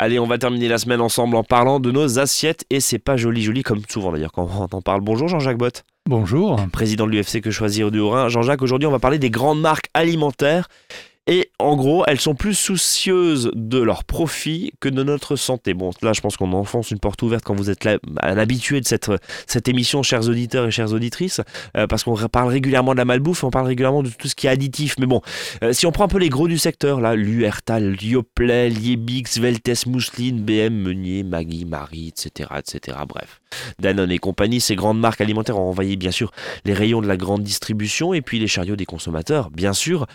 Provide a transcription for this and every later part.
Allez, on va terminer la semaine ensemble en parlant de nos assiettes et c'est pas joli joli comme souvent d'ailleurs quand on en parle. Bonjour Jean-Jacques Bott. Bonjour. Président de l'UFC Que Choisir du Haut-Rhin. Jean-Jacques, aujourd'hui on va parler des grandes marques alimentaires et en gros, elles sont plus soucieuses de leur profit que de notre santé. Bon, là, je pense qu'on enfonce une porte ouverte quand vous êtes un habitué de cette, cette émission, chers auditeurs et chères auditrices, euh, parce qu'on parle régulièrement de la malbouffe, on parle régulièrement de tout ce qui est additif. Mais bon, euh, si on prend un peu les gros du secteur, là, Luertal, Lioplay, Liebix, Veltes, Mousseline, BM, Meunier, Maggie, Marie, etc., etc. Bref, Danone et compagnie, ces grandes marques alimentaires ont envahi bien sûr les rayons de la grande distribution et puis les chariots des consommateurs, bien sûr.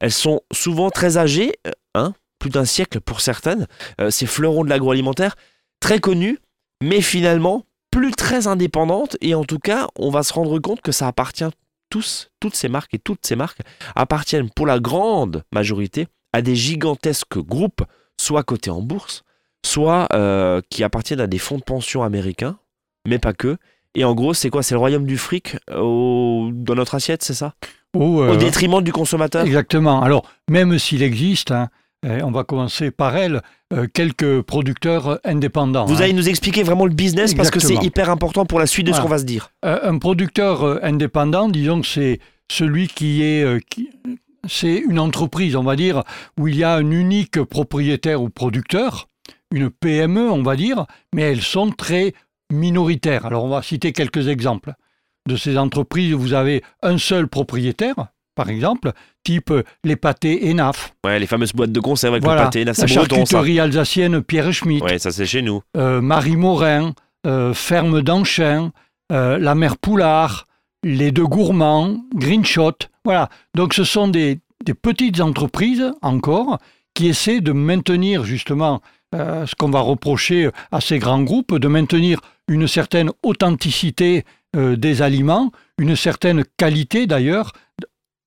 Elles sont souvent très âgées, euh, hein, plus d'un siècle pour certaines, euh, ces fleurons de l'agroalimentaire, très connus, mais finalement plus très indépendantes. Et en tout cas, on va se rendre compte que ça appartient tous, toutes ces marques et toutes ces marques appartiennent pour la grande majorité à des gigantesques groupes, soit cotés en bourse, soit euh, qui appartiennent à des fonds de pension américains, mais pas que. Et en gros, c'est quoi? C'est le royaume du fric dans notre assiette, c'est ça? Au euh, détriment du consommateur Exactement. Alors, même s'il existe, hein, eh, on va commencer par elle, euh, quelques producteurs indépendants. Vous allez hein. nous expliquer vraiment le business parce que c'est hyper important pour la suite de ce qu'on va se dire. Euh, un producteur indépendant, disons que c'est celui qui est... c'est une entreprise, on va dire, où il y a un unique propriétaire ou producteur, une PME, on va dire, mais elles sont très minoritaires. Alors on va citer quelques exemples de ces entreprises, vous avez un seul propriétaire, par exemple, type les pâtés ENAF. Ouais, les fameuses boîtes de conserve avec le pâté ENAF. La charcuterie alsacienne Pierre Schmitt. Ouais, ça c'est chez nous. Euh, Marie Morin, euh, Ferme d'Anchin, euh, La Mère Poulard, Les Deux Gourmands, Greenshot. Voilà. Donc ce sont des, des petites entreprises encore qui essaient de maintenir justement ce qu'on va reprocher à ces grands groupes, de maintenir une certaine authenticité euh, des aliments, une certaine qualité d'ailleurs,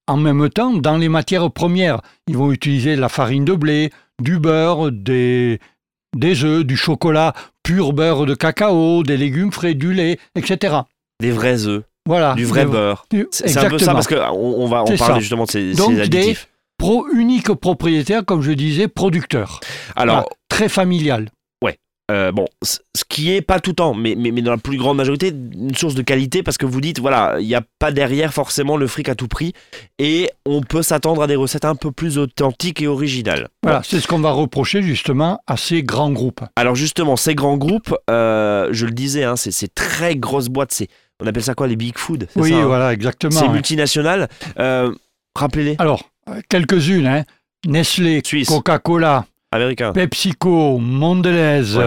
en même temps dans les matières premières. Ils vont utiliser la farine de blé, du beurre, des, des œufs, du chocolat pur beurre de cacao, des légumes frais, du lait, etc. Des vrais œufs. Voilà. Du vrai beurre. C'est un peu ça parce qu'on on va en parler justement de ces, Donc, additifs. Des pro unique propriétaire, comme je disais, producteur. Alors, très familial. Euh, bon, ce qui est pas tout le temps, mais, mais, dans la plus grande majorité, une source de qualité parce que vous dites, voilà, il n'y a pas derrière forcément le fric à tout prix et on peut s'attendre à des recettes un peu plus authentiques et originales. Voilà, c'est ce qu'on va reprocher justement à ces grands groupes. Alors justement, ces grands groupes, euh, je le disais, hein, c'est ces très grosses boîtes, c'est, on appelle ça quoi, les big food Oui, hein voilà, exactement. Ces multinationales, euh, rappelez-les. Alors, quelques-unes, hein. Nestlé, Coca-Cola, Américain. PepsiCo, Mondelez,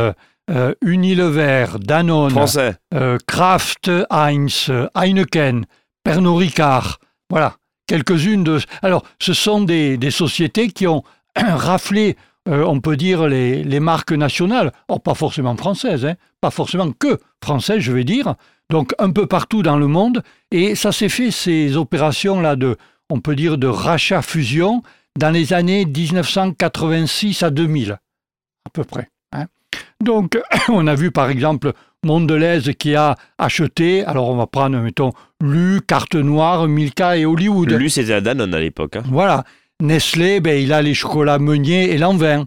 euh, Unilever, Danone, Français. Euh, Kraft, Heinz, Heineken, Pernod Ricard. Voilà, quelques-unes de. Alors, ce sont des, sociétés qui ont raflé, euh, on peut dire, les, marques nationales. Or, pas forcément françaises, hein, pas forcément que françaises, je vais dire. Donc, un peu partout dans le monde. Et ça s'est fait, ces opérations-là de, on peut dire, de rachat-fusion dans les années 1986 à 2000, à peu près. Hein. Donc, on a vu par exemple Mondelez qui a acheté, alors on va prendre, mettons, Lu, Carte Noire, Milka et Hollywood. Lu, c'était à Danone à l'époque. Hein. Voilà. Nestlé, ben, il a les chocolats Meunier et Lanvin.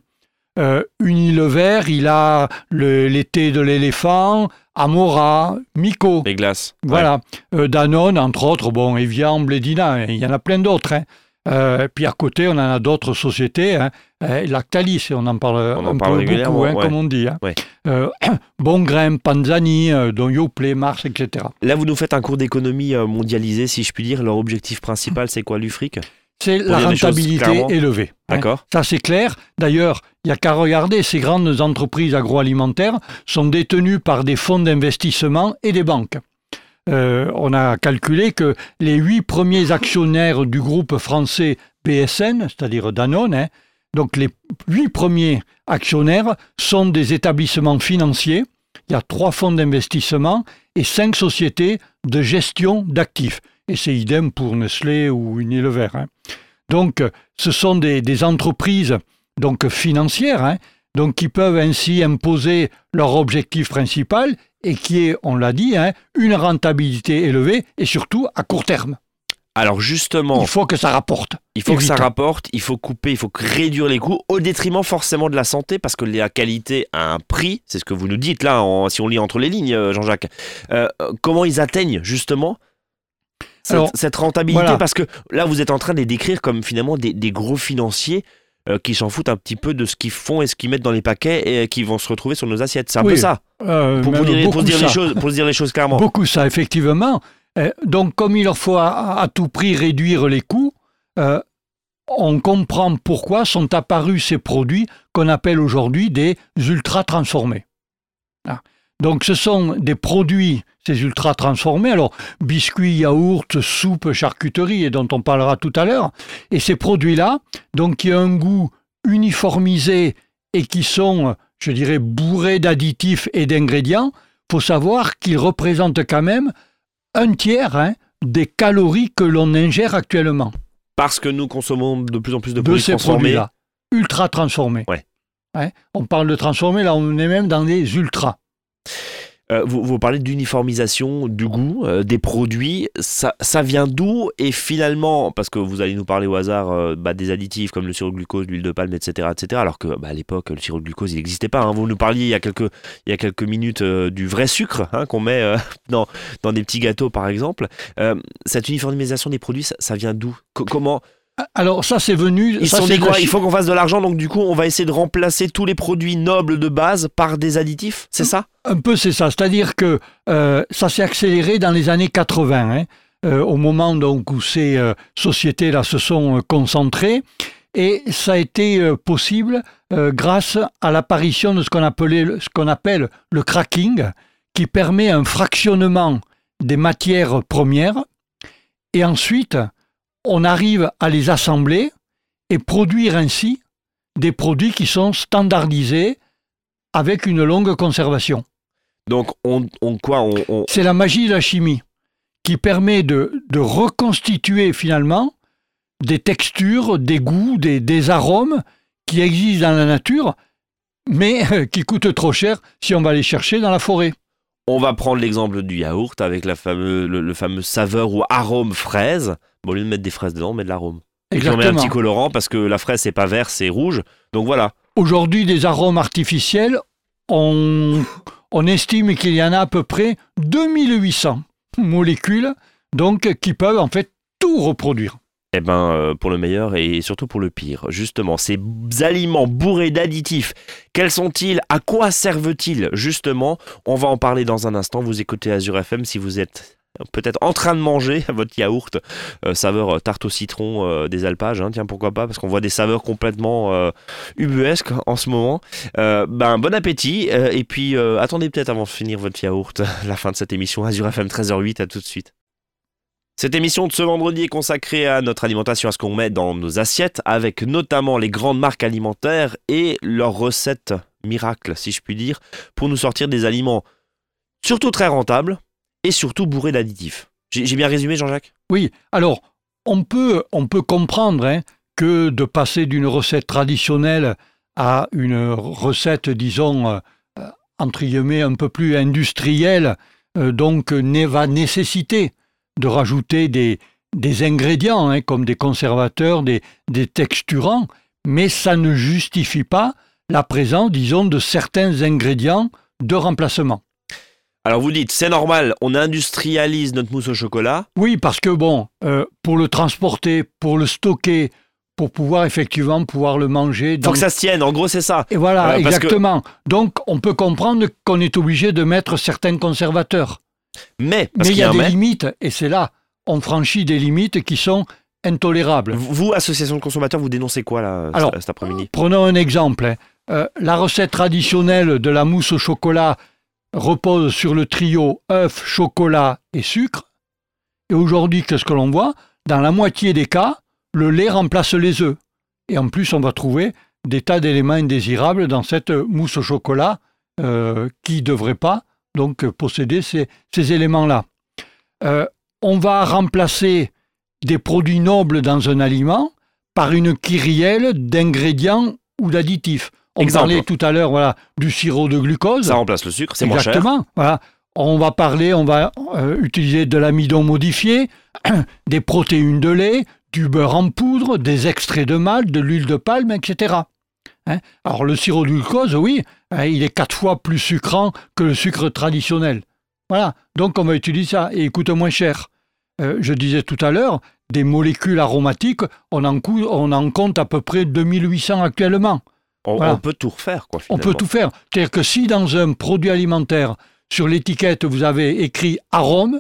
Euh, Unilever, il a l'été de l'éléphant, Amora, Miko. Les glaces. Voilà. Euh, Danone, entre autres, bon, Evian, Bledina, il y en a plein d'autres. Hein. Euh, puis à côté, on en a d'autres sociétés, hein, euh, Lactalis, on en parle on en parle beaucoup, hein, comme on dit. Hein. Euh, bon Grain, Panzani, dont Yoplait, Mars, etc. Là, vous nous faites un cours d'économie mondialisé, si je puis dire. Leur objectif principal, c'est quoi, l'UFRIC C'est la rentabilité élevée. D'accord. Ça, c'est clair. D'ailleurs, il n'y a qu'à regarder, ces grandes entreprises agroalimentaires sont détenues par des fonds d'investissement et des banques. Euh, on a calculé que les huit premiers actionnaires du groupe français BSN, c'est-à-dire Danone, hein, donc les huit premiers actionnaires sont des établissements financiers. Il y a trois fonds d'investissement et cinq sociétés de gestion d'actifs. Et c'est idem pour Nestlé ou Unilever. Hein. Donc, ce sont des, entreprises donc financières, hein, donc qui peuvent ainsi imposer leur objectif principal et qui est, on l'a dit, hein, une rentabilité élevée et surtout à court terme. Alors justement, Il faut que ça rapporte. il faut que ça rapporte, il faut couper, il faut réduire les coûts au détriment forcément de la santé parce que la qualité a un prix. C'est ce que vous nous dites là, en- si on lit entre les lignes, euh, Jean-Jacques. Euh, euh, comment ils atteignent justement cette, Alors, cette rentabilité? voilà. Parce que là, vous êtes en train de les décrire comme finalement des, des gros financiers. Euh, qui s'en foutent un petit peu de ce qu'ils font et ce qu'ils mettent dans les paquets et euh, qui vont se retrouver sur nos assiettes. C'est un peu ça, Euh, pour, vous dire, pour, beaucoup se dire ça. les choses, pour se dire les choses clairement. Beaucoup ça, effectivement. Donc, comme il leur faut à, à tout prix réduire les coûts, euh, on comprend pourquoi sont apparus ces produits qu'on appelle aujourd'hui des ultra transformés. Ah. Donc, ce sont des produits, ces ultra transformés, alors biscuits, yaourts, soupe, charcuterie, et dont on parlera tout à l'heure. Et ces produits-là, donc qui ont un goût uniformisé et qui sont, je dirais, bourrés d'additifs et d'ingrédients, faut savoir qu'ils représentent quand même un tiers hein, des calories que l'on ingère actuellement Parce que nous consommons de plus en plus de de, produits ces transformés. ultra transformés. Ouais. Hein, on parle de transformés, là on est même dans des ultras. Euh, vous, vous parlez d'uniformisation du goût euh, des produits. Ça, ça vient d'où Et finalement, parce que vous allez nous parler au hasard euh, bah, des additifs comme le sirop de glucose, l'huile de palme, etc. etc. alors que bah, à l'époque, le sirop de glucose, il n'existait pas. hein. Vous nous parliez il y a quelques, il y a quelques minutes euh, du vrai sucre hein, qu'on met euh, dans, dans des petits gâteaux, par exemple. Cette uniformisation des produits, ça, ça vient d'où? Co- Comment Alors ça c'est venu... Ils ça, sont c'est dit de la quoi Il faut qu'on fasse de l'argent, donc du coup, on va essayer de remplacer tous les produits nobles de base par des additifs C'est ça? Un peu, c'est ça. C'est-à-dire que euh, ça s'est accéléré dans les années 80, hein, euh, au moment donc, où ces euh, sociétés-là se sont concentrées. Et ça a été possible grâce à l'apparition de ce qu'on appelait, ce qu'on appelle le cracking, qui permet un fractionnement des matières premières. Et ensuite, on arrive à les assembler et produire ainsi des produits qui sont standardisés avec une longue conservation. Donc, on, on quoi on, on- C'est la magie de la chimie qui permet de, de reconstituer finalement des textures, des goûts, des, des arômes qui existent dans la nature, mais qui coûtent trop cher si on va les chercher dans la forêt. On va prendre l'exemple du yaourt avec la fameux, le, le fameux saveur ou arôme fraise. Bon, au lieu de mettre des fraises dedans, on met de l'arôme. Et puis on met un petit colorant parce que la fraise, c'est pas vert, c'est rouge. Donc voilà. Aujourd'hui, des arômes artificiels, on, on estime qu'il y en a à peu près 2800 molécules donc, qui peuvent en fait tout reproduire. Eh ben, euh, pour le meilleur et surtout pour le pire. Justement, ces aliments bourrés d'additifs, quels sont-ils? À quoi servent-ils? Justement, on va en parler dans un instant. Vous écoutez Azure FM si vous êtes peut-être en train de manger votre yaourt euh, saveur euh, tarte au citron des alpages. hein. tiens, pourquoi pas Parce qu'on voit des saveurs complètement ubuesques en ce moment. Ben, bon appétit. et puis, attendez peut-être avant de finir votre yaourt, la fin de cette émission. Azure FM 13h08, à tout de suite. Cette émission de ce vendredi est consacrée à notre alimentation, à ce qu'on met dans nos assiettes, avec notamment les grandes marques alimentaires et leurs recettes miracles, si je puis dire, pour nous sortir des aliments surtout très rentables et surtout bourrés d'additifs. J'ai bien résumé, Jean-Jacques? Oui, alors on peut, on peut comprendre hein, que de passer d'une recette traditionnelle à une recette, disons, euh, entre guillemets, un peu plus industrielle, euh, donc va nécessiter de rajouter des, des ingrédients hein, comme des conservateurs, des, des texturants, mais ça ne justifie pas la présence, disons, de certains ingrédients de remplacement. Alors vous dites, c'est normal, on industrialise notre mousse au chocolat. Oui, parce que bon, euh, pour le transporter, pour le stocker, pour pouvoir effectivement pouvoir le manger. Faut que ça se tienne, en gros c'est ça. Et voilà, Euh, que- exactement. Donc, on peut comprendre qu'on est obligé de mettre certains conservateurs. Mais, parce Mais il y y a des mais, limites, et c'est là, on franchit des limites qui sont intolérables. vous, association de consommateurs, vous dénoncez quoi là, Alors, cet après-midi? Prenons un exemple. hein. Euh, la recette traditionnelle de la mousse au chocolat repose sur le trio œuf, chocolat et sucre. Et aujourd'hui, qu'est-ce que l'on voit? Dans la moitié des cas, le lait remplace les œufs. Et en plus, on va trouver des tas d'éléments indésirables dans cette mousse au chocolat euh, qui ne devrait pas donc posséder ces, ces éléments-là. Euh, on va remplacer des produits nobles dans un aliment par une kyrielle d'ingrédients ou d'additifs. On Exemple. parlait tout à l'heure voilà, du sirop de glucose. Ça remplace le sucre, c'est moins cher. Exactement. Voilà. on va parler, on va euh, utiliser de l'amidon modifié, des protéines de lait, du beurre en poudre, des extraits de malt, de l'huile de palme, etc. Hein? Alors le sirop de glucose, oui, hein, il est quatre fois plus sucrant que le sucre traditionnel. Voilà, donc on va utiliser ça et il coûte moins cher. Euh, je disais tout à l'heure, des molécules aromatiques, on en, on en compte à peu près 2800 actuellement. On, peut tout refaire, quoi. On peut tout faire. C'est-à-dire que si dans un produit alimentaire, sur l'étiquette, vous avez écrit arôme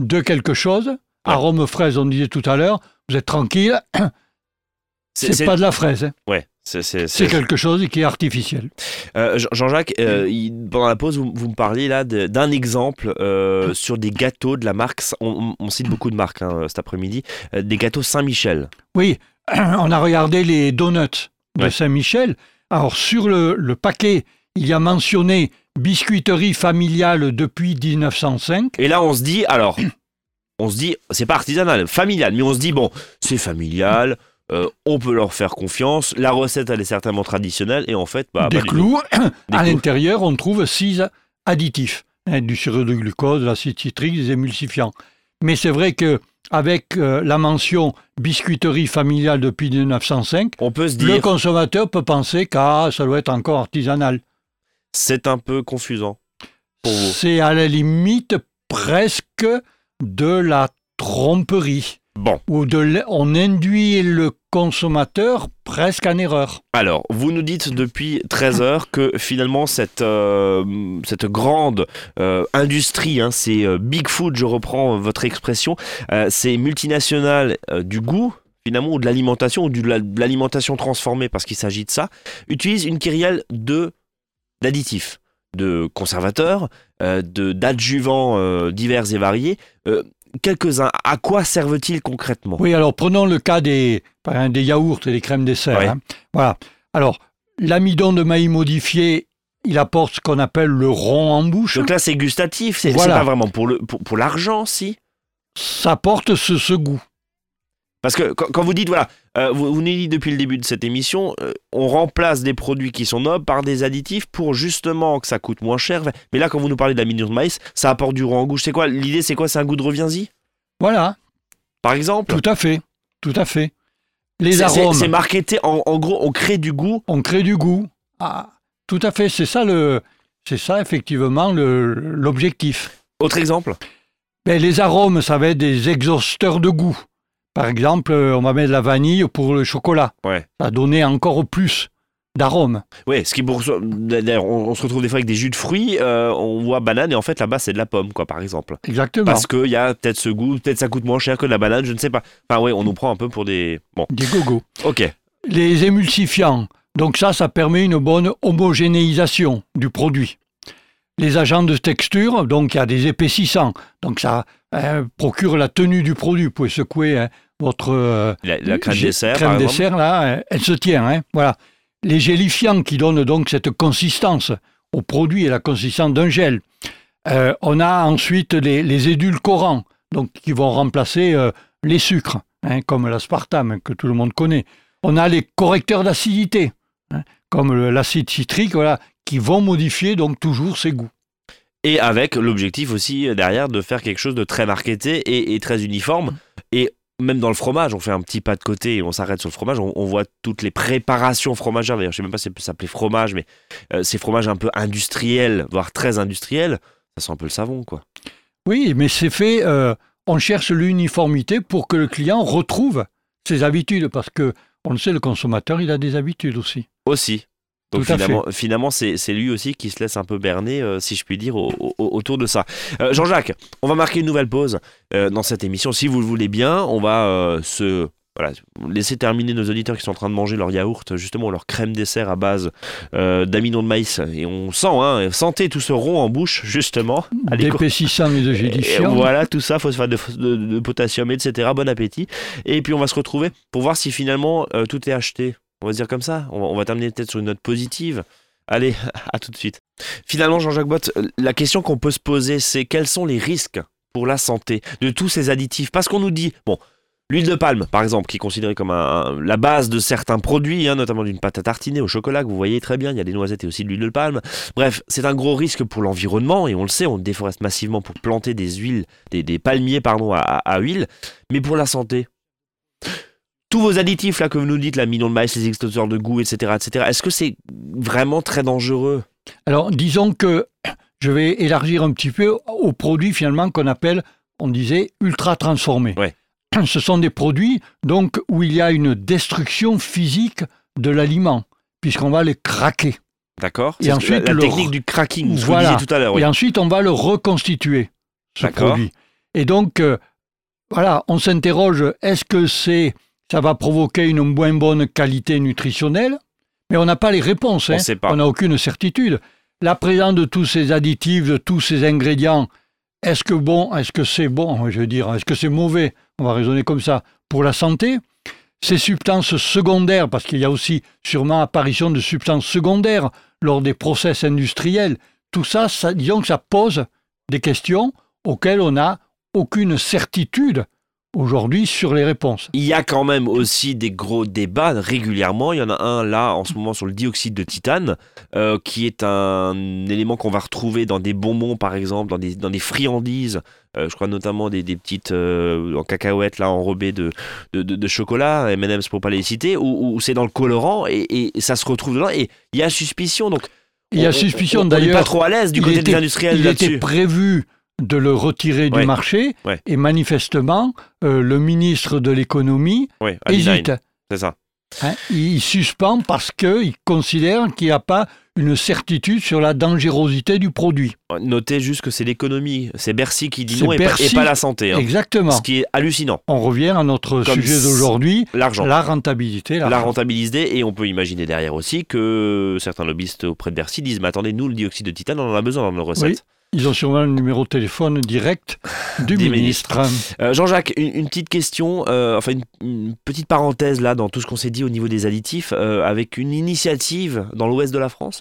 de quelque chose, arôme fraise, on disait tout à l'heure, vous êtes tranquille. C'est pas de la fraise. Hein. Ouais. C'est quelque chose qui est artificiel. Euh, Jean-Jacques, euh, pendant la pause, vous, me parliez là d'un exemple euh, sur des gâteaux de la marque. On, cite beaucoup de marques hein, cet après-midi. des gâteaux Saint-Michel. Oui, on a regardé les donuts de Saint-Michel. Alors sur le, le, paquet, il y a mentionné biscuiterie familiale depuis 1905. Et là, on se dit, alors, on se dit, c'est pas artisanal, familial, mais on se dit, bon, c'est familial. Euh, on peut leur faire confiance. La recette, elle est certainement traditionnelle. Et en fait, bah, des clous. à l'intérieur, on trouve six additifs hein, du sirop de glucose, de l'acide citrique, des émulsifiants. Mais c'est vrai que avec euh, la mention biscuiterie familiale depuis 1905, on peut se dire... le consommateur peut penser que ça doit être encore artisanal. C'est un peu confusant C'est à la limite presque de la tromperie. Bon. Ou de, on induit le consommateur presque en erreur. Alors, vous nous dites depuis 13 heures que finalement cette, euh, cette grande euh, industrie, hein, c'est euh, Big Food, je reprends votre expression, c'est multinational du goût, finalement, ou de l'alimentation, ou de l'alimentation transformée, parce qu'il s'agit de ça, utilise une kyrielle de d'additifs de conservateurs, de d'adjuvants divers et variés quelques-uns. À quoi servent-ils concrètement? Oui, alors prenons le cas des, des yaourts et des crèmes dessert. Hein. Voilà. Alors, l'amidon de maïs modifié, il apporte ce qu'on appelle le rond en bouche. Donc là, c'est gustatif, c'est pas vraiment pour l'argent, pour, si? Ça apporte ce, goût. Parce que quand, vous dites, voilà, euh, vous, vous nous dites depuis le début de cette émission, euh, on remplace des produits qui sont nobles par des additifs pour justement que ça coûte moins cher. Mais là, quand vous nous parlez de la de maïs, ça apporte du rond en bouche. C'est quoi L'idée, c'est quoi C'est un goût de reviens-y? Voilà. Par exemple? Tout à fait. Tout à fait. Les arômes. C'est marketé, en, en, gros, on crée du goût. On crée du goût. Ah, tout à fait. C'est ça, le, c'est ça effectivement, l'objectif. Autre exemple? Ben, Les arômes, ça va être des exhausteurs de goût. Par exemple, euh, on va mettre de la vanille pour le chocolat. Ouais. Ça donner encore plus d'arôme. Oui, ce qui pour, d'ailleurs, on, se retrouve des fois avec des jus de fruits, euh, on voit banane et en fait là-bas c'est de la pomme, quoi, par exemple. Exactement. Parce qu'il y a peut-être ce goût, peut-être ça coûte moins cher que de la banane, je ne sais pas. Enfin oui, on nous prend un peu pour des... Bon. Des gogos. Ok. Les émulsifiants, donc ça, ça permet une bonne homogénéisation du produit. Les agents de texture, donc il y a des épaississants, donc ça euh, procure la tenue du produit. Vous pouvez secouer hein, votre euh, la, crème dessert, crème dessert là, elle se tient. Hein, voilà. Les gélifiants qui donnent donc cette consistance au produit et la consistance d'un gel. Euh, on a ensuite les, édulcorants, donc qui vont remplacer euh, les sucres, hein, comme l'aspartame que tout le monde connaît. On a les correcteurs d'acidité, hein, comme l'acide citrique, voilà, qui vont modifier donc toujours ses goûts. Et avec l'objectif aussi derrière de faire quelque chose de très marketé et, et très uniforme. Et même dans le fromage, on fait un petit pas de côté et on s'arrête sur le fromage, on, voit toutes les préparations fromagères. D'ailleurs, je sais même pas si ça peut s'appeler fromage, mais euh, ces fromages un peu industriels, voire très industriels, ça sent un peu le savon, quoi. Oui, mais c'est fait. Euh, on cherche l'uniformité pour que le client retrouve ses habitudes, parce que on le sait, le consommateur, il a des habitudes aussi. Aussi. Donc finalement, c'est, lui aussi qui se laisse un peu berner, euh, si je puis dire, autour de ça. Euh, Jean-Jacques, on va marquer une nouvelle pause euh, dans cette émission. Si vous le voulez bien, on va se laisser terminer nos auditeurs qui sont en train de manger leur yaourt, justement leur crème dessert à base d'amidon de maïs. Et on sent, hein, sentez tout ce rond en bouche, justement. D'épaississant et de. Voilà, tout ça, phosphate de, de, potassium, etc. Bon appétit. Et puis on va se retrouver pour voir si finalement tout est acheté on va se dire comme ça. On va, terminer peut-être sur une note positive. Allez, à tout de suite. Finalement, Jean-Jacques Bott, la question qu'on peut se poser, c'est quels sont les risques pour la santé de tous ces additifs? Parce qu'on nous dit, bon, L'huile de palme, par exemple, qui est considérée comme la base de certains produits, hein, notamment d'une pâte à tartiner au chocolat, que vous voyez très bien, il y a des noisettes et aussi de l'huile de palme. Bref, c'est un gros risque pour l'environnement, et on le sait, on déforeste massivement pour planter des huiles, des, palmiers pardon, à huile, mais pour la santé. Tous vos additifs là que vous nous dites, la million de maïs, les extincteurs de goût, etc., etc. Est-ce que c'est vraiment très dangereux? Alors, disons que je vais élargir un petit peu aux produits finalement qu'on appelle, on disait, ultra transformés. Ouais. Ce sont des produits donc où il y a une destruction physique de l'aliment, puisqu'on va les craquer. D'accord Et ensuite, la, technique du cracking, ce Voilà. tout à l'heure. oui. Et ensuite, on va le reconstituer, ce D'accord. produit. Et donc, euh, voilà, on s'interroge, est-ce que c'est, ça va provoquer une moins bonne qualité nutritionnelle Mais on n'a pas les réponses. On hein. On n'a aucune certitude. La présence de tous ces additifs, de tous ces ingrédients, est-ce que bon, est-ce que c'est bon Je veux dire, est-ce que c'est mauvais? On va raisonner comme ça. Pour la santé, ces substances secondaires, parce qu'il y a aussi sûrement apparition de substances secondaires lors des process industriels, tout ça, ça disons que ça pose des questions auxquelles on n'a aucune certitude aujourd'hui sur les réponses. Il y a quand même aussi des gros débats régulièrement. Il y en a un là en ce moment sur le dioxyde de titane, euh, qui est un élément qu'on va retrouver dans des bonbons par exemple, dans des, dans des friandises. Euh, je crois notamment des, des petites euh, en cacahuètes là enrobées de, de, de- de chocolat, M&M's pour pas les citer, où, où c'est dans le colorant et, et ça se retrouve dedans. Et il y a suspicion. Donc Il y a on- suspicion on- on n'est d'ailleurs. pas trop à l'aise du côté était- des industriels Il était prévu de le retirer Ouais. du marché Ouais. et manifestement, euh, le ministre de l'économie hésite. c'est ça. hein. il suspend parce qu'il considère qu'il n'y a pas une certitude sur la dangerosité du produit. Notez juste que c'est l'économie, c'est Bercy qui dit non et pas, et Bercy. pas la santé. hein. Exactement. Ce qui est hallucinant. On revient à notre Comme sujet d'aujourd'hui, L'argent. la rentabilité. La rentabilité, et on peut imaginer derrière aussi que certains lobbyistes auprès de Bercy disent Mais attendez, nous, le dioxyde de titane, on en a besoin dans nos recettes. Ils ont sûrement le numéro de téléphone direct du ministre. Euh, Jean-Jacques, une, une petite question, euh, enfin une, une petite parenthèse là dans tout ce qu'on s'est dit au niveau des additifs, euh, avec une initiative dans l'ouest de la France?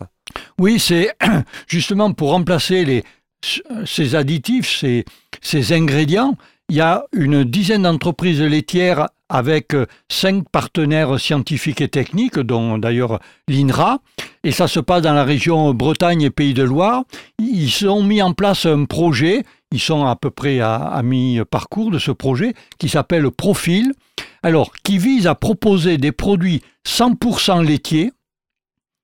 Oui, c'est justement pour remplacer les, ces additifs, ces, ces ingrédients. Il y a une dizaine d'entreprises laitières avec cinq partenaires scientifiques et techniques, dont d'ailleurs l'INRA. Et ça se passe dans la région Bretagne et Pays de Loire. Ils ont mis en place un projet, ils sont à peu près à, à mi-parcours de ce projet, qui s'appelle Profil, alors qui vise à proposer des produits 100% laitiers,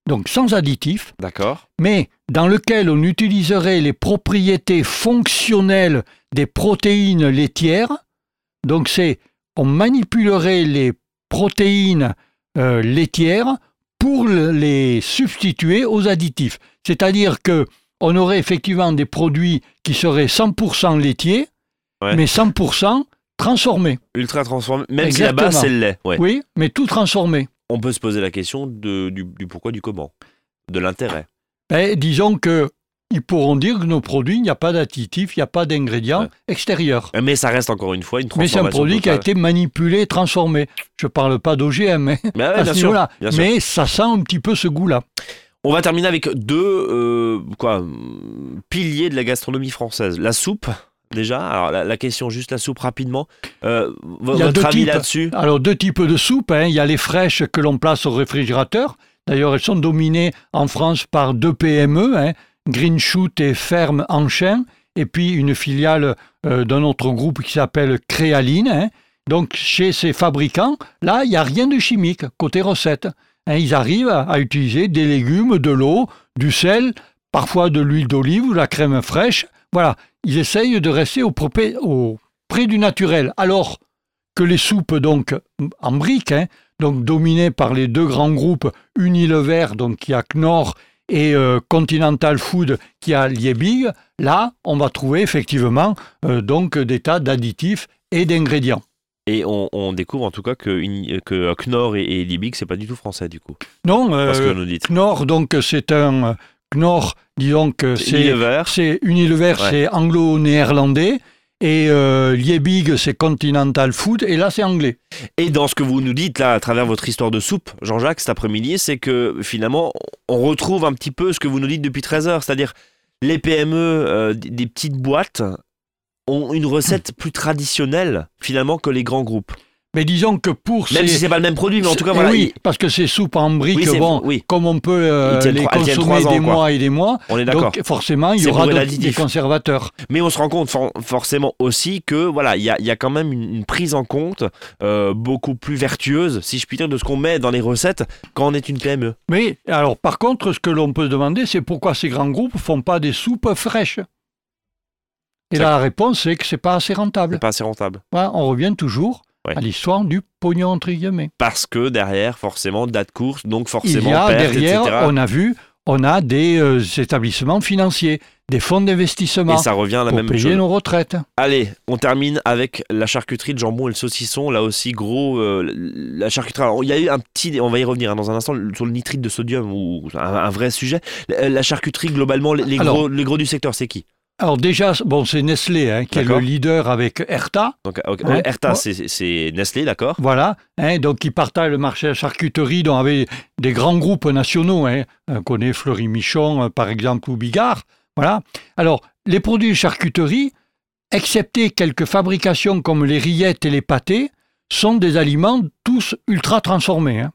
donc sans additifs, D'accord mais dans lequel on utiliserait les propriétés fonctionnelles des protéines laitières. Donc c'est, on manipulerait les protéines euh, laitières pour le- les substituer aux additifs. C'est-à-dire que on aurait effectivement des produits qui seraient 100% laitiers, Ouais. mais 100% transformés. Ultra transformé, même si Exactement. c'est le lait. Ouais. Oui, mais tout transformé. On peut se poser la question de, du, du pourquoi, du comment, de l'intérêt. Ben, disons que ils pourront dire que nos produits, il n'y a pas d'additifs, il n'y a pas d'ingrédients Ouais. extérieurs. Mais ça reste encore une fois une Mais c'est transformation. un produit qui a été manipulé, transformé. Je ne parle pas d'OGM hein, Mais à bien ce sûr, bien sûr. Mais ça sent un petit peu ce goût-là. On va terminer avec deux euh, quoi, piliers de la gastronomie française. La soupe, déjà. Alors, la, la question, juste la soupe rapidement. Euh, vo- Il y a votre deux avis types. là-dessus? Alors, deux types de soupes. hein. Il y a les fraîches que l'on place au réfrigérateur. D'ailleurs, elles sont dominées en France par deux PME, hein, Green Shoot et Ferme Enchain, et puis une filiale euh, d'un autre groupe qui s'appelle Créaline. hein. Donc, chez ces fabricants, là, il n'y a rien de chimique côté recette. hein. ils arrivent à, utiliser des légumes, de l'eau, du sel, parfois de l'huile d'olive ou de la crème fraîche. Voilà, ils essayent de rester au, au près du naturel. Alors que les soupes, donc, en briques, hein, donc dominées par les deux grands groupes Unilever, donc qui a Knorr, et euh, Continental Food, qui a Liebig, là, on va trouver effectivement euh, donc des tas d'additifs et d'ingrédients. Et on, on découvre en tout cas que, que Knorr et, et Liebig, c'est pas du tout français du coup. Non, Parce que euh, nous dites. Knorr, donc c'est un euh, Knorr, disons que c'est Unilever. c'est Unilever, Ouais. c'est anglo-néerlandais. Et euh, Liebig, c'est Continental Food, et là, c'est anglais. Et dans ce que vous nous dites là, à travers votre histoire de soupe, Jean-Jacques, cet après-midi, c'est que finalement, on retrouve un petit peu ce que vous nous dites depuis 13 heures, c'est-à-dire les PME, euh, des des petites boîtes, ont une recette plus traditionnelle finalement que les grands groupes. Mais disons que pour Même ces... si c'est pas le même produit, mais en tout cas, voilà, oui, parce que ces soupes en briques, Oui, c'est- bon, oui. comme on peut euh, les trois- consommer ans, des quoi. mois et des mois, on est d'accord. donc forcément, il y aura d'additifs. des conservateurs. Mais on se rend compte for- forcément aussi que voilà, il y a, il y a quand même une, une prise en compte euh, beaucoup plus vertueuse, si je puis dire, de ce qu'on met dans les recettes quand on est une PME. Mais alors, par contre, ce que l'on peut se demander, c'est pourquoi ces grands groupes font pas des soupes fraîches. Et la réponse, c'est que c'est pas assez rentable. pas assez rentable. Voilà, on revient toujours Ouais. à l'histoire du pognon entre guillemets. Parce que derrière, forcément, date course, donc Il forcément y a perte, derrière, etc. on a vu, on a des euh, établissements financiers, des fonds d'investissement Et ça revient à la même payer chose. nos retraites. Allez, on termine avec la charcuterie, le jambon et le saucisson. Là aussi, gros, euh, la charcuterie. Alors, il y a eu un petit, on va y revenir hein, dans un instant, sur le nitrite de sodium, ou un, un vrai sujet. La, la charcuterie, globalement, les, les Alors- gros, les gros du secteur, c'est qui? Alors déjà, bon, c'est Nestlé hein, qui est le leader avec Erta. Donc, ok, Ouais. Erta, c'est- Nestlé, d'accord Voilà, hein, donc qui partagent le marché de la charcuterie, dont avait des grands groupes nationaux. Hein. On connaît Fleury Michon, euh, par exemple, ou Bigard. Voilà. Alors, les produits de charcuterie, excepté quelques fabrications comme les rillettes et les pâtés, sont des aliments tous ultra transformés. hein.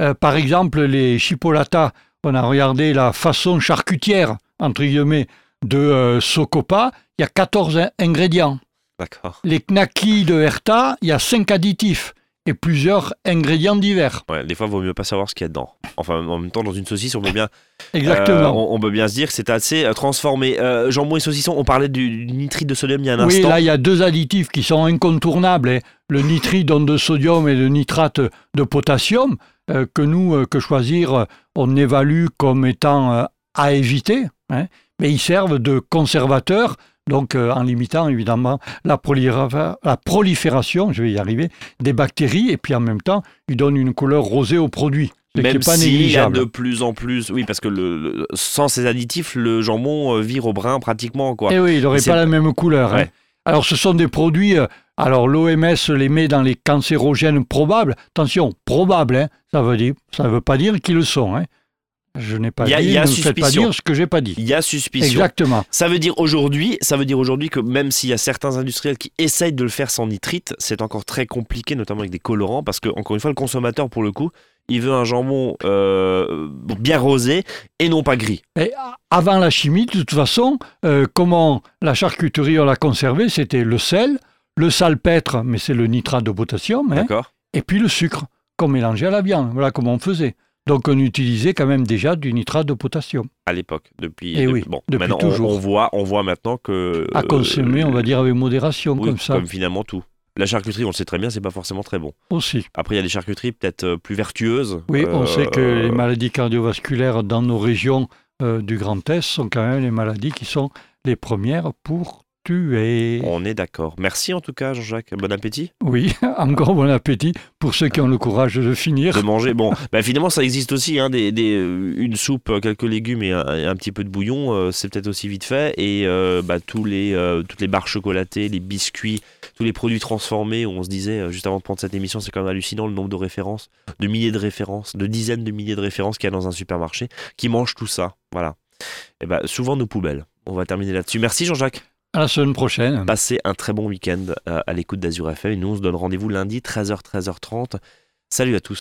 Euh, par exemple, les chipolatas, on a regardé la façon charcutière, entre guillemets, de euh, Socopa, il y a 14 in- ingrédients. D'accord. Les knackis de Herta, il y a 5 additifs et plusieurs ingrédients divers. Ouais, des fois, il vaut mieux pas savoir ce qu'il y a dedans. Enfin, en même temps, dans une saucisse, on peut bien, Exactement. euh, on, on peut bien se dire que c'est assez euh, transformé. Euh, jambon et saucisson, on parlait du, du nitrite de sodium il y a un oui, instant. là, il y a deux additifs qui sont incontournables. hein. Le nitrite donc, de sodium et le nitrate de potassium, euh, que nous, que choisir, on évalue comme étant à éviter. hein. Mais ils servent de conservateurs, donc euh, en limitant évidemment la, proliféra- la prolifération, je vais y arriver, des bactéries. Et puis en même temps, ils donnent une couleur rosée au produit. Même pas s'il y a négligeable. de plus en plus, oui, parce que le, le- sans ces additifs, le jambon euh, vire au brun pratiquement, quoi. Eh oui, il n'aurait pas la même couleur. hein. Alors, ce sont des produits. euh, alors, l'OMS les met dans les cancérogènes probables. Attention, probables, hein, ça veut ça veut pas dire qu'ils le sont. hein. Je n'ai pas Il y a- dit. il y a ne me faites pas suspicion. dire ce que j'ai pas dit. Il y a suspicion. Exactement. Ça veut dire aujourd'hui, ça veut dire aujourd'hui que même s'il y a certains industriels qui essayent de le faire sans nitrite, c'est encore très compliqué, notamment avec des colorants, parce que encore une fois, le consommateur pour le coup, il veut un jambon euh, bien rosé et non pas gris. Et avant la chimie, de toute façon, euh, comment la charcuterie on l'a conservée, c'était le sel, le salpêtre, mais c'est le nitrate de potassium, hein, et puis le sucre qu'on mélangeait à la viande. Voilà comment on faisait. Donc, on utilisait quand même déjà du nitrate de potassium. À l'époque, depuis. Eh depuis- oui, bon, depuis maintenant toujours. On, voit, on voit maintenant que. À euh, consommer, on va dire, avec modération, oui, comme ça Comme finalement tout. La charcuterie, on le sait très bien, c'est pas forcément très bon. aussi. Après, il y a des charcuteries peut-être euh, plus vertueuses. Oui, on Euh, sait que les maladies cardiovasculaires dans nos régions euh, du Grand Est sont quand même les maladies qui sont les premières pour tuer. On est d'accord. Merci en tout cas, Jean-Jacques. Bon appétit. Oui, encore bon appétit pour ceux qui ont le courage de finir. de manger. Bon, bah, finalement, ça existe aussi, hein, des, des, euh, une soupe, euh, quelques légumes et un, et un petit peu de bouillon, euh, c'est peut-être aussi vite fait. Et euh, bah, tous les, euh, toutes les barres chocolatées, les biscuits, tous les produits transformés, où on se disait, juste avant de prendre cette émission, c'est quand même hallucinant le nombre de références, de milliers de références, de dizaines de milliers de références qu'il y a dans un supermarché, qui mangent tout ça. Voilà. Et bah, souvent nos poubelles. On va terminer là-dessus. Merci Jean-Jacques. À la semaine prochaine. Passez un très bon week-end euh, à l'écoute d'Azur FM. Nous, on se donne rendez-vous lundi, 13h, 13h30. Salut à tous.